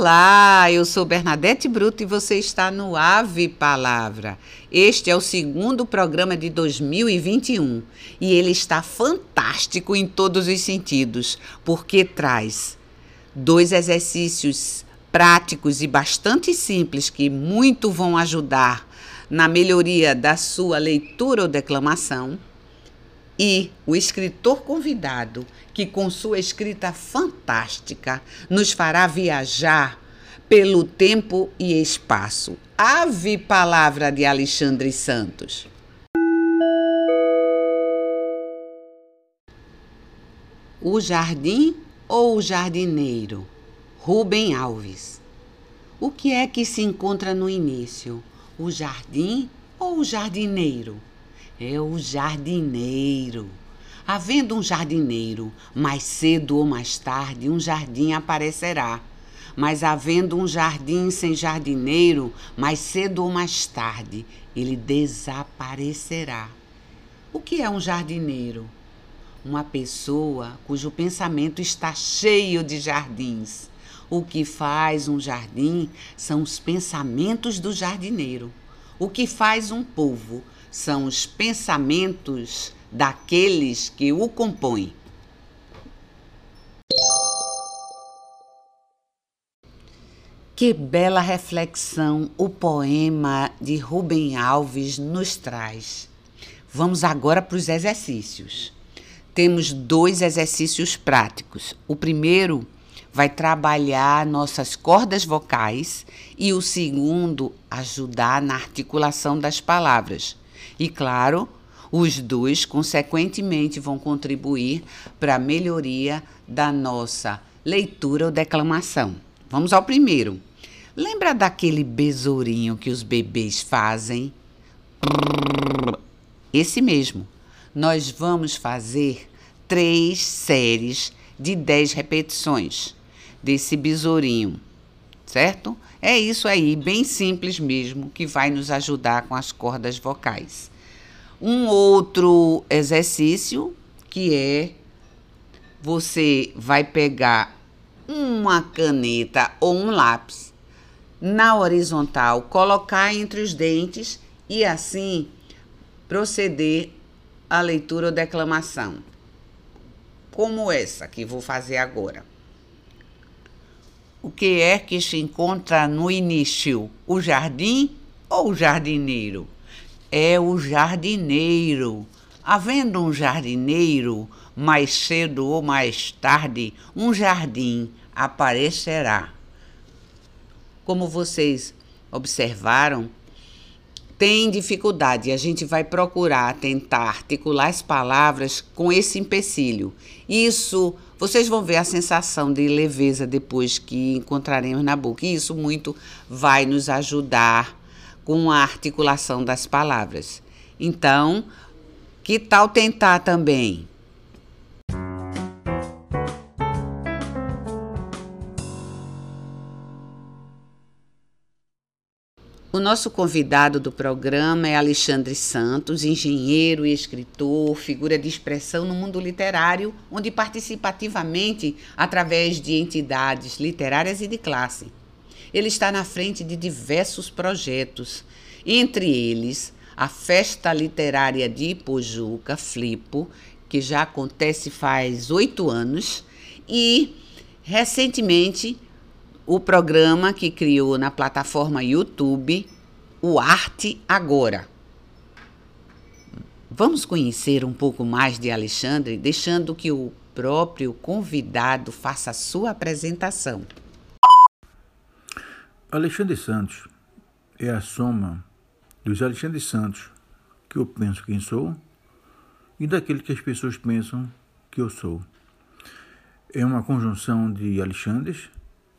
Olá, eu sou Bernadette Bruto e você está no Ave Palavra. Este é o segundo programa de 2021 e ele está fantástico em todos os sentidos, porque traz dois exercícios práticos e bastante simples que muito vão ajudar na melhoria da sua leitura ou declamação e o escritor convidado, que com sua escrita fantástica nos fará viajar pelo tempo e espaço. Ave palavra de Alexandre Santos. O jardim ou o jardineiro? Rubem Alves. O que é que se encontra no início? O jardim ou o jardineiro? É o jardineiro. Havendo um jardineiro, mais cedo ou mais tarde, um jardim aparecerá. Mas havendo um jardim sem jardineiro, mais cedo ou mais tarde, ele desaparecerá. O que é um jardineiro? Uma pessoa cujo pensamento está cheio de jardins. O que faz um jardim são os pensamentos do jardineiro. O que faz um povo são os pensamentos daqueles que o compõem. Que bela reflexão o poema de Rubem Alves nos traz. Vamos agora para os exercícios. Temos dois exercícios práticos. O primeiro vai trabalhar nossas cordas vocais e o segundo ajudar na articulação das palavras. E claro, os dois, consequentemente, vão contribuir para a melhoria da nossa leitura ou declamação. Vamos ao primeiro. Lembra daquele besourinho que os bebês fazem? Esse mesmo. Nós vamos fazer três séries de dez repetições desse besourinho, certo? É isso aí, bem simples mesmo, que vai nos ajudar com as cordas vocais. Um outro exercício que é você vai pegar uma caneta ou um lápis na horizontal, colocar entre os dentes e assim proceder à leitura ou declamação. Como essa que vou fazer agora. O que é que se encontra no início? O jardim ou o jardineiro? É o jardineiro. Havendo um jardineiro, mais cedo ou mais tarde, um jardim aparecerá. Como vocês observaram, tem dificuldade. A gente vai procurar tentar articular as palavras com esse empecilho. Isso, vocês vão ver a sensação de leveza depois que encontraremos na boca. E isso muito vai nos ajudar com a articulação das palavras. Então, que tal tentar também? O nosso convidado do programa é Alexandre Santos, engenheiro e escritor, figura de expressão no mundo literário, onde participa ativamente através de entidades literárias e de classe. Ele está na frente de diversos projetos, entre eles a Festa Literária de Ipojuca, Flipo, que já acontece faz oito anos, e recentemente o programa que criou na plataforma YouTube, o Arte Agora. Vamos conhecer um pouco mais de Alexandre, deixando que o próprio convidado faça a sua apresentação. Alexandre Santos é a soma dos Alexandre Santos que eu penso quem sou e daquele que as pessoas pensam que eu sou. É uma conjunção de Alexandres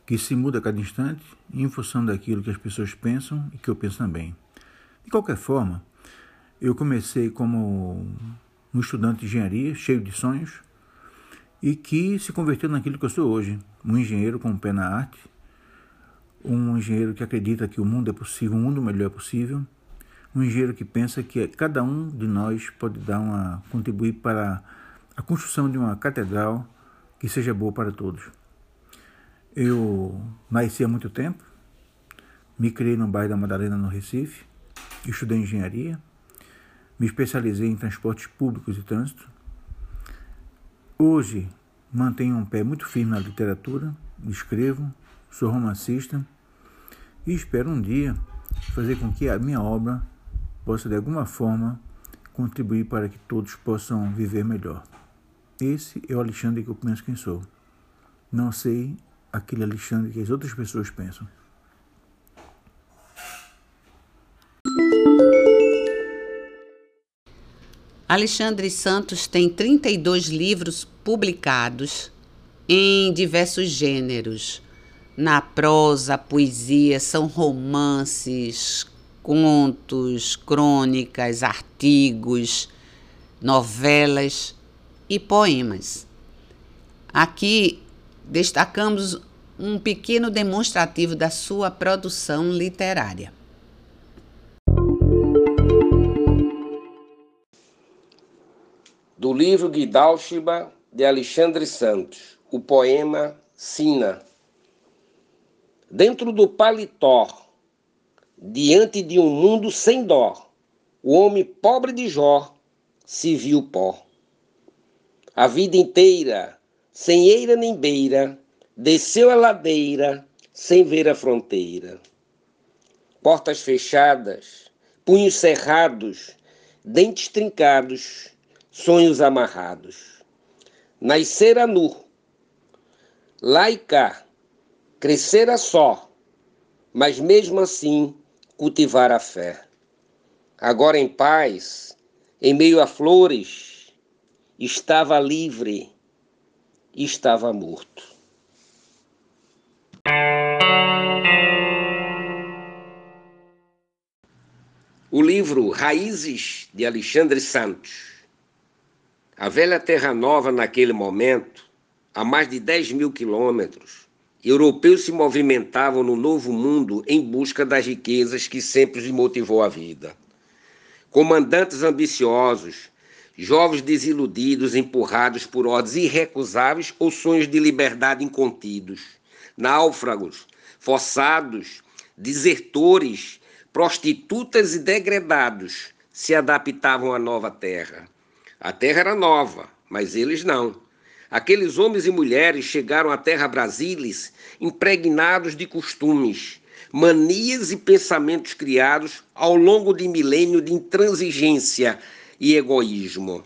que se muda a cada instante em função daquilo que as pessoas pensam e que eu penso também. De qualquer forma, eu comecei como um estudante de engenharia, cheio de sonhos, e que se converteu naquilo que eu sou hoje, um engenheiro com um pé na arte, um engenheiro que acredita que o mundo é possível, um mundo melhor é possível, um engenheiro que pensa que cada um de nós pode dar uma contribuir para a construção de uma catedral que seja boa para todos. Eu nasci há muito tempo, me criei no bairro da Madalena, no Recife, estudei engenharia, me especializei em transportes públicos e trânsito. Hoje mantenho um pé muito firme na literatura, escrevo, sou romancista e espero um dia fazer com que a minha obra possa de alguma forma contribuir para que todos possam viver melhor. Esse é o Alexandre que eu penso quem sou. Não sei aquele Alexandre que as outras pessoas pensam. Alexandre Santos tem 32 livros publicados em diversos gêneros. Na prosa, poesia, são romances, contos, crônicas, artigos, novelas e poemas. Aqui destacamos um pequeno demonstrativo da sua produção literária. Do livro Guidálchiba de Alexandre Santos, o poema Sina. Dentro do paletó, diante de um mundo sem dó, o homem pobre de Jó se viu pó. A vida inteira sem eira nem beira, desceu a ladeira, sem ver a fronteira. Portas fechadas, punhos cerrados, dentes trincados, sonhos amarrados. Nascera nu, cá, crescera só, mas mesmo assim cultivar a fé. Agora em paz, em meio a flores, estava livre estava morto. O livro Raízes de Alexandre Santos. A velha Terra Nova, naquele momento, a mais de 10 mil quilômetros, europeus se movimentavam no novo mundo em busca das riquezas que sempre lhes motivou a vida. Comandantes ambiciosos, jovens desiludidos, empurrados por ordens irrecusáveis ou sonhos de liberdade incontidos, náufragos, forçados, desertores, prostitutas e degredados se adaptavam à nova terra. A terra era nova, mas eles não. Aqueles homens e mulheres chegaram à terra Brasilis impregnados de costumes, manias e pensamentos criados ao longo de milênio de intransigência e egoísmo,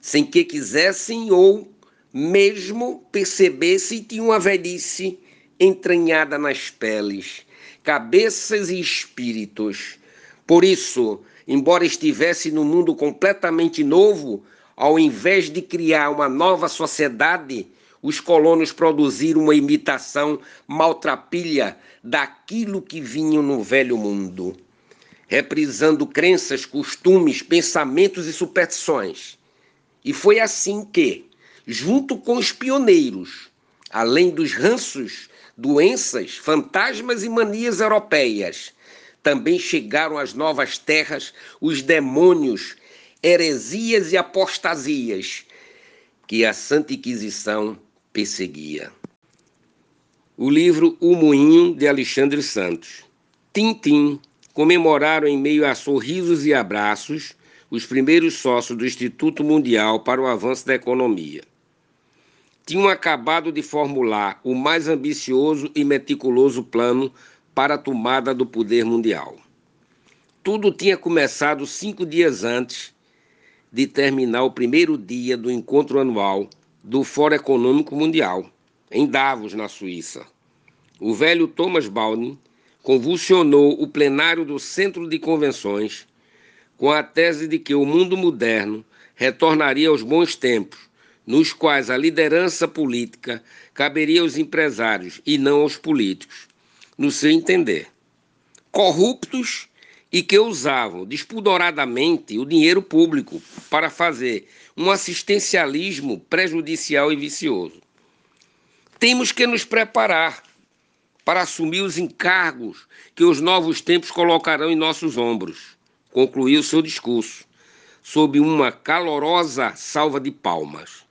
sem que quisessem ou mesmo percebessem tinham uma velhice entranhada nas peles, cabeças e espíritos. Por isso, embora estivesse num mundo completamente novo, ao invés de criar uma nova sociedade, os colonos produziram uma imitação maltrapilha daquilo que vinha no velho mundo reprisando crenças, costumes, pensamentos e superstições. E foi assim que, junto com os pioneiros, além dos ranços, doenças, fantasmas e manias europeias, também chegaram às novas terras os demônios, heresias e apostasias que a Santa Inquisição perseguia. O livro O Moinho de Alexandre Santos. Tintim comemoraram em meio a sorrisos e abraços os primeiros sócios do Instituto Mundial para o Avanço da Economia. Tinham acabado de formular o mais ambicioso e meticuloso plano para a tomada do poder mundial. Tudo tinha começado cinco dias antes de terminar o primeiro dia do encontro anual do Fórum Econômico Mundial, em Davos, na Suíça. O velho Thomas Baldwin convulsionou o plenário do Centro de Convenções com a tese de que o mundo moderno retornaria aos bons tempos, nos quais a liderança política caberia aos empresários e não aos políticos, no seu entender. Corruptos e que usavam despudoradamente o dinheiro público para fazer um assistencialismo prejudicial e vicioso. Temos que nos preparar para assumir os encargos que os novos tempos colocarão em nossos ombros. Concluiu seu discurso, sob uma calorosa salva de palmas.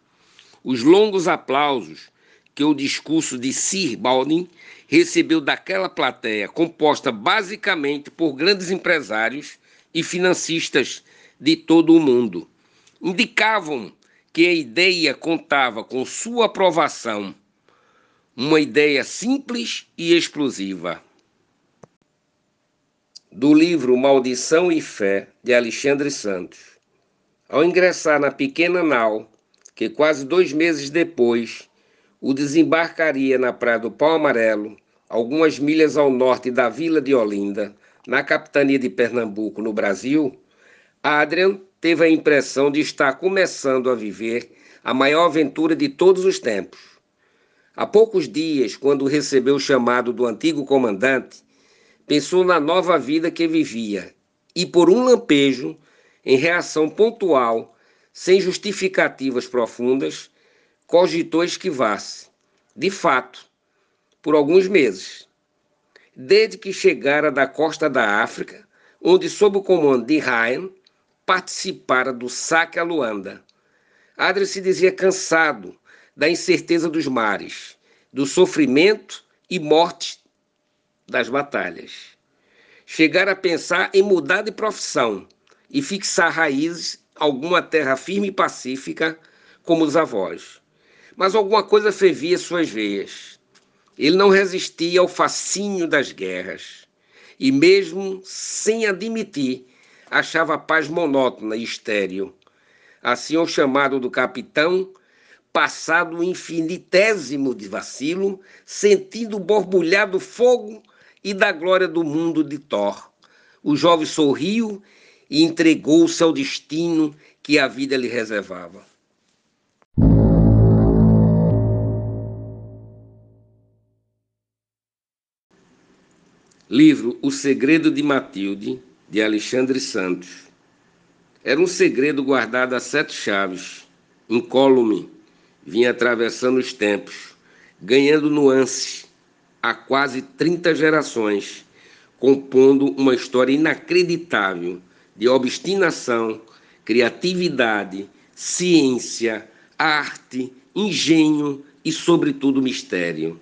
Os longos aplausos que o discurso de Sir Baldwin recebeu daquela plateia, composta basicamente por grandes empresários e financistas de todo o mundo, indicavam que a ideia contava com sua aprovação, uma ideia simples e explosiva. Do livro Maldição e Fé, de Alexandre Santos. Ao ingressar na pequena nau, que quase dois meses depois o desembarcaria na Praia do Pau Amarelo, algumas milhas ao norte da vila de Olinda, na capitania de Pernambuco, no Brasil, Adrian teve a impressão de estar começando a viver a maior aventura de todos os tempos. Há poucos dias, quando recebeu o chamado do antigo comandante, pensou na nova vida que vivia e, por um lampejo, em reação pontual, sem justificativas profundas, cogitou esquivar-se. De fato, por alguns meses. Desde que chegara da costa da África, onde, sob o comando de Ryan, participara do saque a Luanda. Adri se dizia cansado da incerteza dos mares, do sofrimento e morte das batalhas. Chegar a pensar em mudar de profissão e fixar raízes alguma terra firme e pacífica como os avós. Mas alguma coisa fervia suas veias. Ele não resistia ao fascínio das guerras e mesmo sem admitir achava a paz monótona e estéril. Assim, o chamado do capitão, passado o infinitésimo de vacilo, sentindo borbulhar do fogo e da glória do mundo de Thor. O jovem sorriu e entregou-se ao destino que a vida lhe reservava. Livro O Segredo de Matilde, de Alexandre Santos. Era um segredo guardado a sete chaves, incólume, vinha atravessando os tempos, ganhando nuances há quase 30 gerações, compondo uma história inacreditável de obstinação, criatividade, ciência, arte, engenho e, sobretudo, mistério.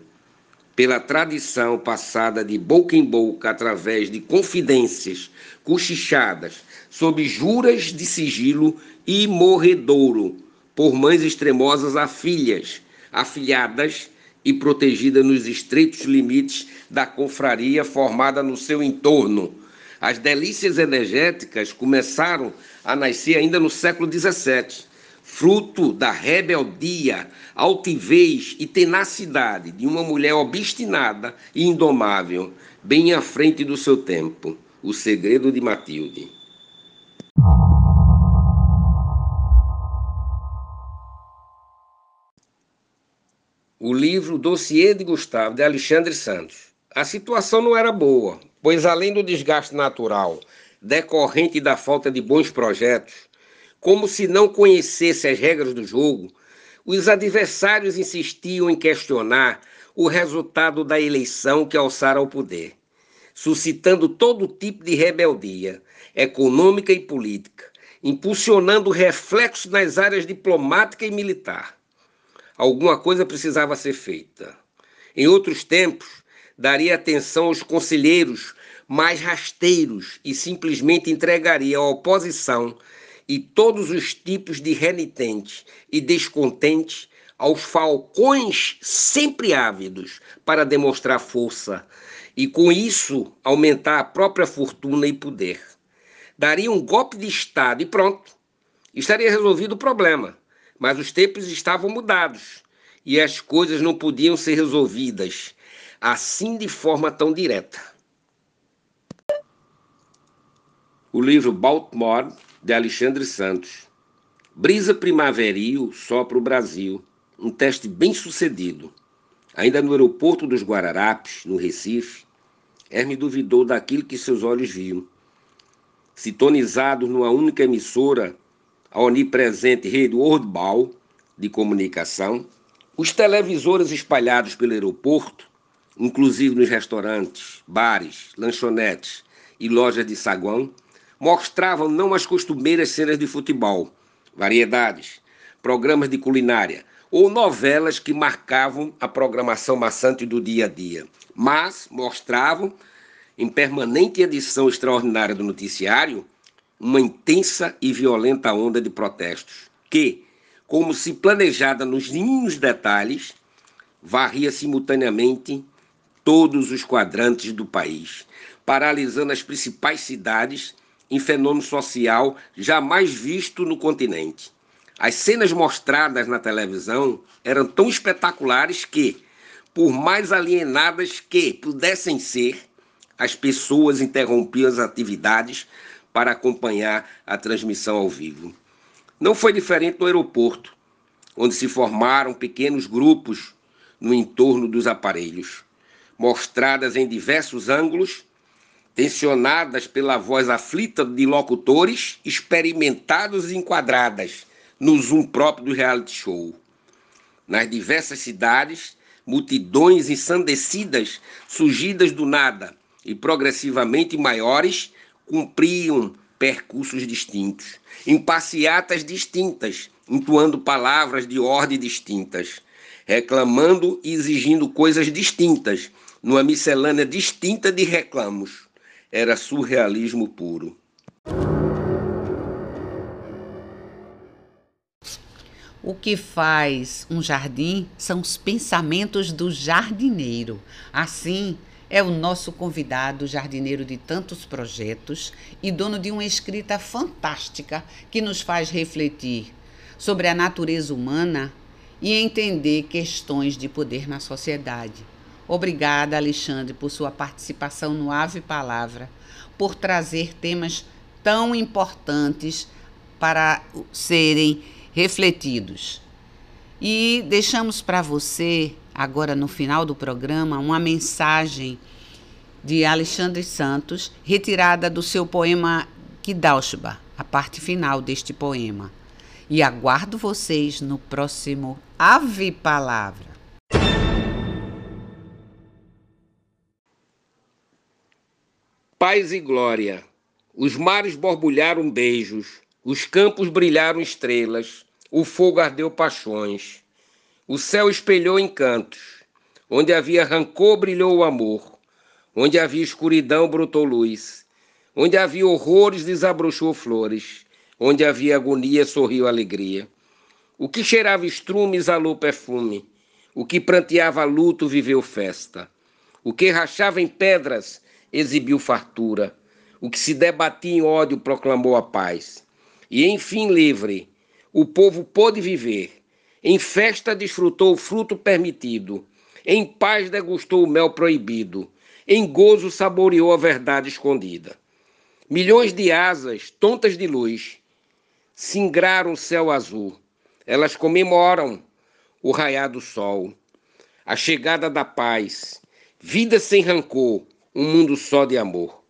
Pela tradição passada de boca em boca através de confidências cochichadas sob juras de sigilo e morredouro por mães extremosas a filhas, afilhadas e protegidas nos estreitos limites da confraria formada no seu entorno. As delícias energéticas começaram a nascer ainda no século XVII, fruto da rebeldia, altivez e tenacidade de uma mulher obstinada e indomável, bem à frente do seu tempo. O segredo de Matilde. O livro Dossiê de Gustavo, de Alexandre Santos. A situação não era boa, pois além do desgaste natural decorrente da falta de bons projetos, como se não conhecesse as regras do jogo, os adversários insistiam em questionar o resultado da eleição que alçara ao poder, suscitando todo tipo de rebeldia econômica e política, impulsionando reflexos nas áreas diplomática e militar. Alguma coisa precisava ser feita. Em outros tempos, daria atenção aos conselheiros mais rasteiros e simplesmente entregaria à oposição e todos os tipos de renitentes e descontentes aos falcões sempre ávidos para demonstrar força e com isso aumentar a própria fortuna e poder. Daria um golpe de Estado e pronto. Estaria resolvido o problema. Mas os tempos estavam mudados e as coisas não podiam ser resolvidas assim de forma tão direta. O livro Baltimore de Alexandre Santos. Brisa primaveril sopra o Brasil, um teste bem sucedido. Ainda no aeroporto dos Guararapes, no Recife, Herme duvidou daquilo que seus olhos viam. Sintonizado numa única emissora, a onipresente rede Worldball de comunicação, os televisores espalhados pelo aeroporto, inclusive nos restaurantes, bares, lanchonetes e lojas de saguão, mostravam não as costumeiras cenas de futebol, variedades, programas de culinária, ou novelas que marcavam a programação maçante do dia a dia, mas mostravam, em permanente edição extraordinária do noticiário, uma intensa e violenta onda de protestos, que, como se planejada nos mínimos detalhes, varria simultaneamente todos os quadrantes do país, paralisando as principais cidades em fenômeno social jamais visto no continente. As cenas mostradas na televisão eram tão espetaculares que, por mais alienadas que pudessem ser, as pessoas interrompiam as atividades para acompanhar a transmissão ao vivo. Não foi diferente no aeroporto, onde se formaram pequenos grupos no entorno dos aparelhos, mostradas em diversos ângulos, tensionadas pela voz aflita de locutores experimentados e enquadradas no zoom próprio do reality show. Nas diversas cidades, multidões ensandecidas, surgidas do nada e progressivamente maiores, cumpriam percursos distintos, em passeatas distintas, entoando palavras de ordem distintas, reclamando e exigindo coisas distintas, numa miscelânea distinta de reclamos. Era surrealismo puro. O que faz um jardim são os pensamentos do jardineiro. Assim, é o nosso convidado, jardineiro de tantos projetos e dono de uma escrita fantástica que nos faz refletir sobre a natureza humana e entender questões de poder na sociedade. Obrigada, Alexandre, por sua participação no Ave Palavra, por trazer temas tão importantes para serem refletidos. E deixamos para você, agora no final do programa, uma mensagem de Alexandre Santos, retirada do seu poema Kidaushba, a parte final deste poema. E aguardo vocês no próximo Ave Palavra. Paz e glória. Os mares borbulharam beijos, os campos brilharam estrelas, o fogo ardeu paixões. O céu espelhou encantos. Onde havia rancor, brilhou o amor. Onde havia escuridão, brotou luz. Onde havia horrores, desabrochou flores. Onde havia agonia, sorriu alegria. O que cheirava estrume, exalou perfume. O que pranteava luto, viveu festa. O que rachava em pedras, exibiu fartura. O que se debatia em ódio, proclamou a paz. E enfim, livre, o povo pôde viver. Em festa desfrutou o fruto permitido. Em paz degustou o mel proibido. Em gozo saboreou a verdade escondida. Milhões de asas, tontas de luz, singraram o céu azul. Elas comemoram o raiar do sol, a chegada da paz, vida sem rancor, um mundo só de amor.